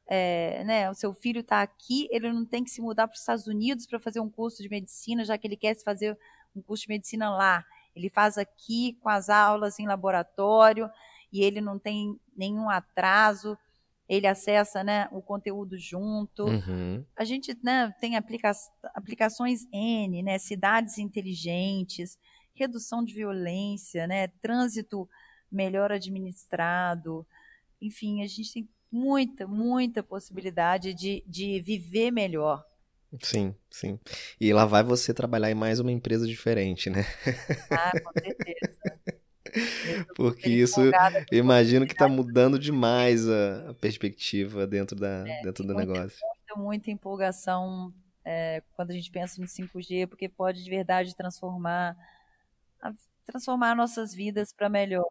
é, né, o seu filho está aqui, ele não tem que se mudar para os Estados Unidos para fazer um curso de medicina, já que ele quer fazer um curso de medicina lá. Ele faz aqui com as aulas em laboratório e ele não tem nenhum atraso. Ele acessa né, o conteúdo junto. Uhum. A gente né, tem aplica aplicações N, né, cidades inteligentes, redução de violência, né, trânsito melhor administrado. Enfim, a gente tem muita, muita possibilidade de, de viver melhor.
Sim, sim. E lá vai você trabalhar em mais uma empresa diferente, né?
Ah, com certeza.
Porque isso, imagino que está mudando demais a, a, perspectiva dentro, da, é, dentro do muita, negócio.
Muita, muita empolgação é, quando a gente pensa no 5G, porque pode de verdade transformar, transformar nossas vidas para melhor.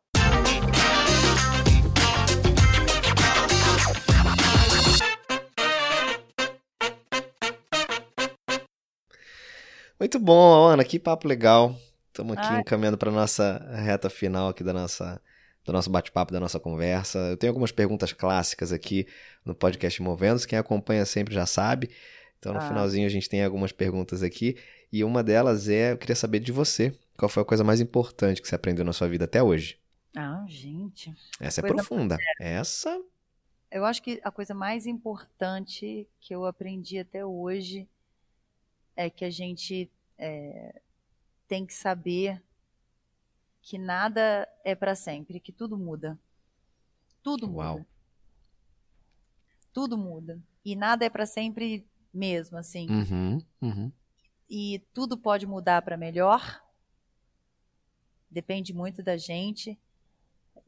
Muito bom, Ana, que papo legal. Estamos aqui Ai. encaminhando para nossa reta final aqui da nossa do nosso bate-papo, da nossa conversa. Eu tenho algumas perguntas clássicas aqui no podcast Movendo. Quem acompanha sempre já sabe. Então, no ah. finalzinho, a gente tem algumas perguntas aqui. E uma delas é: eu queria saber de você. Qual foi a coisa mais importante que você aprendeu na sua vida até hoje?
Ah, gente.
Essa é profunda. Essa.
Eu acho que a coisa mais importante que eu aprendi até hoje é que a gente é, tem que saber que nada é para sempre, que tudo muda. Tudo Uau. muda. Tudo muda. E nada é para sempre mesmo, assim.
Uhum, uhum.
E tudo pode mudar para melhor. Depende muito da gente.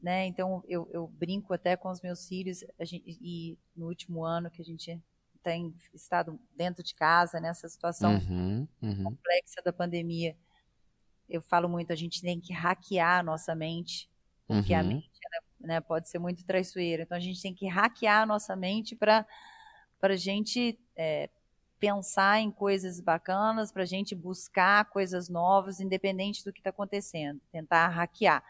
Né? Então, eu, eu brinco até com os meus filhos, gente, e no último ano que a gente tem estado dentro de casa nessa situação
Uhum, uhum.
complexa da pandemia. Eu falo muito, a gente tem que hackear a nossa mente, porque a
Uhum.
mente ela, né, pode ser muito traiçoeira. Então a gente tem que hackear a nossa mente para para a gente é, pensar em coisas bacanas, para a gente buscar coisas novas, independente do que está acontecendo. Tentar hackear.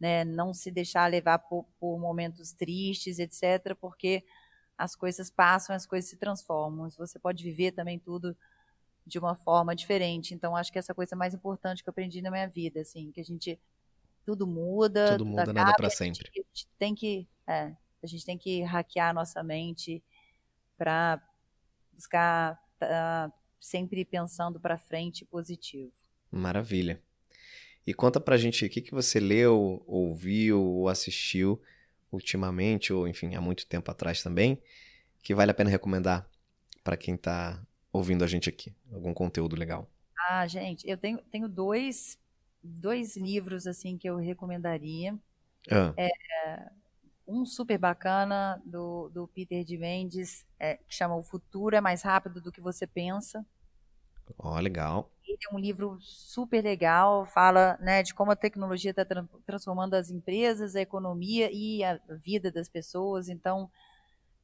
Né? Não se deixar levar por, por momentos tristes, etc., porque as coisas passam, as coisas se transformam. Você pode viver também tudo de uma forma diferente. Então, acho que essa coisa mais importante que eu aprendi na minha vida, assim, que a gente tudo muda,
Tudo muda, nada
acaba,
pra
e a gente-
sempre.
a gente tem que, é, a gente tem que hackear a nossa mente para buscar tá sempre pensando para frente positivo.
Maravilha. E conta pra gente o que que você leu, ouviu ou assistiu ultimamente, ou enfim, há muito tempo atrás também, que vale a pena recomendar pra quem tá ouvindo a gente aqui. Algum conteúdo legal.
Ah, gente, eu tenho, tenho dois, dois livros assim que eu recomendaria.
Ah,
Um super bacana do, do Peter de Mendes, é, que chama O Futuro é Mais Rápido do que Você Pensa.
ó, legal.
Ele é um livro super legal, fala né, de como a tecnologia está transformando as empresas, a economia e a vida das pessoas. Então,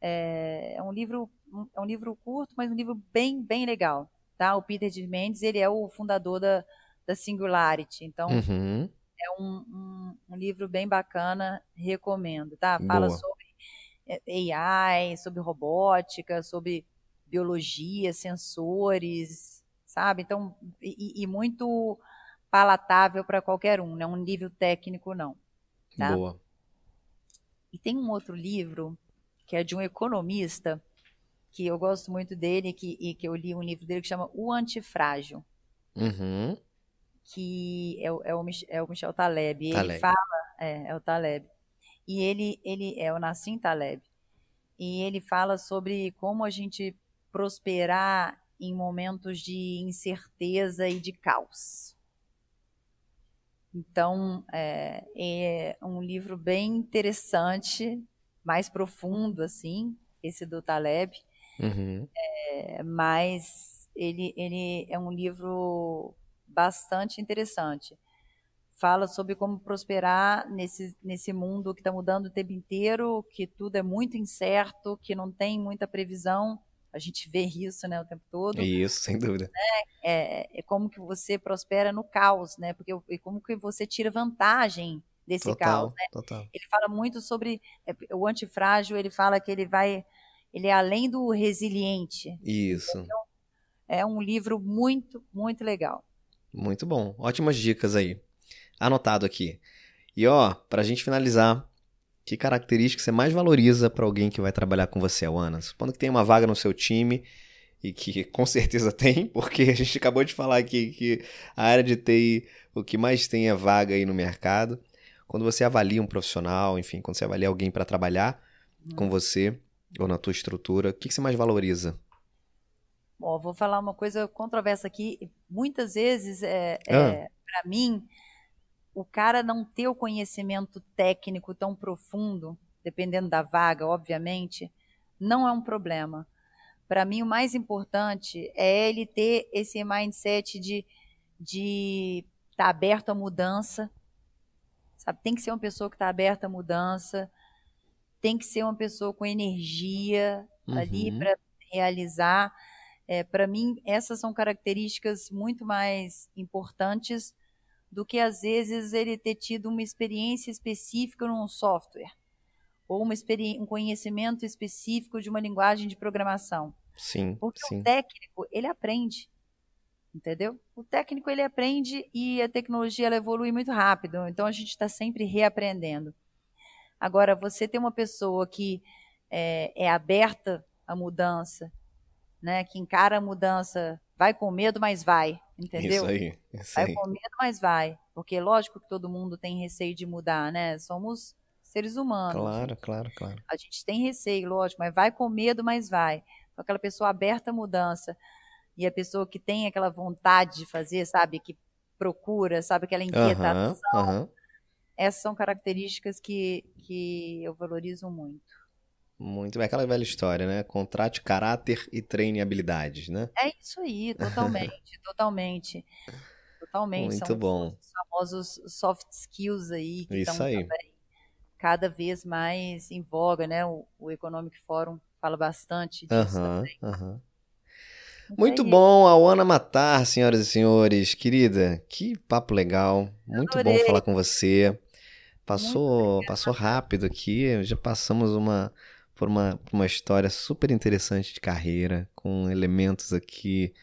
é, é um livro é um livro curto, mas um livro bem bem legal. Tá? O Peter de Mendes ele é o fundador da, da Singularity. Então,
Uhum.
é um, um, um livro bem bacana, recomendo, tá? Fala
Boa.
sobre eh, AI, sobre robótica, sobre biologia, sensores, sabe? Então, e, e- muito palatável para qualquer um, não é um nível técnico, não. Tá?
Boa.
E tem um outro livro que é de um economista que eu gosto muito dele que, e que eu li um livro dele que chama O Antifrágil.
Uhum.
que é, o- é o, é o Michel Taleb.
Taleb.
Ele fala, é, é o Taleb. E ele, ele é o Nassim Taleb. E ele fala sobre como a gente prosperar em momentos de incerteza e de caos. Então, é, é um livro bem interessante, mais profundo, assim, esse do Taleb.
Uhum.
É, mas ele, ele é um livro bastante interessante. Fala sobre como prosperar nesse, nesse mundo que está mudando o tempo inteiro, que tudo é muito incerto, que não tem muita previsão. A gente vê isso né, o tempo todo.
Isso, sem dúvida.
É, é como que você prospera no caos, né? Porque e como que você tira vantagem desse
Total,
caos, né?
total.
Ele fala muito sobre é, o antifrágil, ele fala que ele vai, ele é além do resiliente.
Isso.
É um livro muito, muito legal.
Muito bom. Ótimas dicas aí. Anotado aqui. E ó, pra gente finalizar, que característica você mais valoriza pra alguém que vai trabalhar com você, Ana? Supondo que tem uma vaga no seu time e que com certeza tem, porque a gente acabou de falar aqui que a área de TI, o que mais tem é vaga aí no mercado. Quando você avalia um profissional, enfim, quando você avalia alguém pra trabalhar com você ou na tua estrutura, o que que você mais valoriza?
Bom, vou falar uma coisa controversa aqui. Muitas vezes, é,
Ah.
é, para mim, o cara não ter o conhecimento técnico tão profundo, dependendo da vaga, obviamente, não é um problema. Para mim, o mais importante é ele ter esse mindset de de estar aberto à mudança, sabe? Tem que ser uma pessoa que está aberta à mudança, tem que ser uma pessoa com energia ali
Uhum.
para realizar. É, para mim, essas são características muito mais importantes do que às vezes ele ter tido uma experiência específica num software ou um conhecimento específico de uma linguagem de programação.
Sim,
Porque
sim.
o técnico, ele aprende, entendeu? O técnico, ele aprende e a tecnologia, ela evolui muito rápido, então a gente está sempre reaprendendo. Agora, você tem uma pessoa que é, é aberta à mudança, né? Que encara a mudança, vai com medo, mas vai, entendeu?
Isso aí, isso
Vai
aí.
com medo, mas vai. Porque lógico que todo mundo tem receio de mudar, né? Somos seres humanos.
Claro, claro, claro.
A gente tem receio, lógico, mas vai com medo, mas vai. Então, aquela pessoa aberta à mudança e a pessoa que tem aquela vontade de fazer, sabe? Que procura, sabe? Aquela inquietação.
Aham, aham.
Essas são características que, que eu valorizo muito.
Muito bem, aquela velha história, né? Contrate caráter e treine habilidades, né?
É isso aí, totalmente, totalmente. Totalmente.
Muito
São
bom.
os famosos soft skills aí que
Isso
estão
aí.
também cada vez mais em voga, né? O, o Economic Forum fala bastante disso
Aham,
também. Mas
Muito
é
bom, Awana Matar, senhoras e senhores. Querida, que papo legal. Muito bom
adorei.
falar com você. Passou, passou rápido aqui. Já passamos uma por uma, por uma história super interessante de carreira, com elementos aqui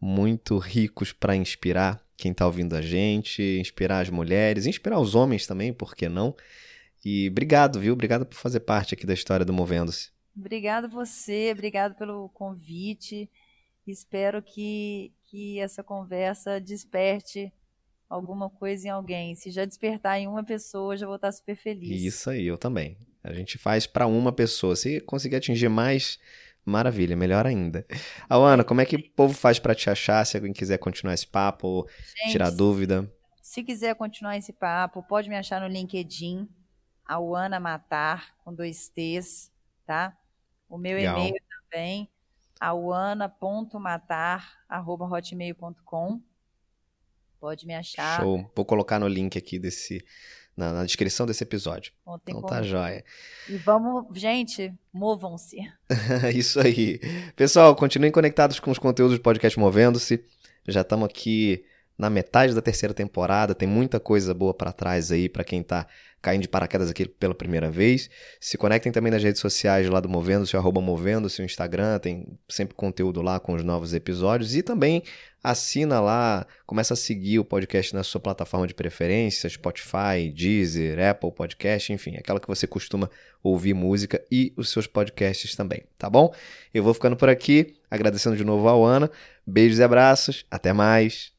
muito ricos para inspirar quem está ouvindo a gente, inspirar as mulheres, inspirar os homens também, por que não? E obrigado, viu? Obrigado por fazer parte aqui da história do Movendo-se.
Obrigado você, obrigado pelo convite. Espero que, que essa conversa desperte alguma coisa em alguém. Se já despertar em uma pessoa, já vou estar super feliz.
Isso aí, eu também. A gente faz para uma pessoa. Se conseguir atingir mais, maravilha, melhor ainda. Awana, como é que o povo faz para te achar? Se alguém quiser continuar esse papo, ou tirar
Gente,
dúvida.
se quiser continuar esse papo, pode me achar no LinkedIn, Auana Matar, com dois T's, tá? O meu
Legal.
e-mail também, auana.matar.hotmail.com. Pode me achar,
Show. Vou colocar no link aqui desse na, na descrição desse episódio.
não tem
Então
como.
tá joia.
E vamos, gente, movam-se.
Isso aí. Pessoal, continuem conectados com os conteúdos do podcast Movendo-se. Já estamos aqui na metade da terceira temporada, tem muita coisa boa para trás aí para quem tá caindo de paraquedas aqui pela primeira vez. Se conectem também nas redes sociais lá do Movendo-se, arroba Movendo-se, o Instagram, tem sempre conteúdo lá com os novos episódios e também assina lá, começa a seguir o podcast na sua plataforma de preferência, Spotify, Deezer, Apple Podcast, enfim, aquela que você costuma ouvir música e os seus podcasts também, tá bom? Eu vou ficando por aqui, agradecendo de novo ao Ana. Beijos e abraços, até mais.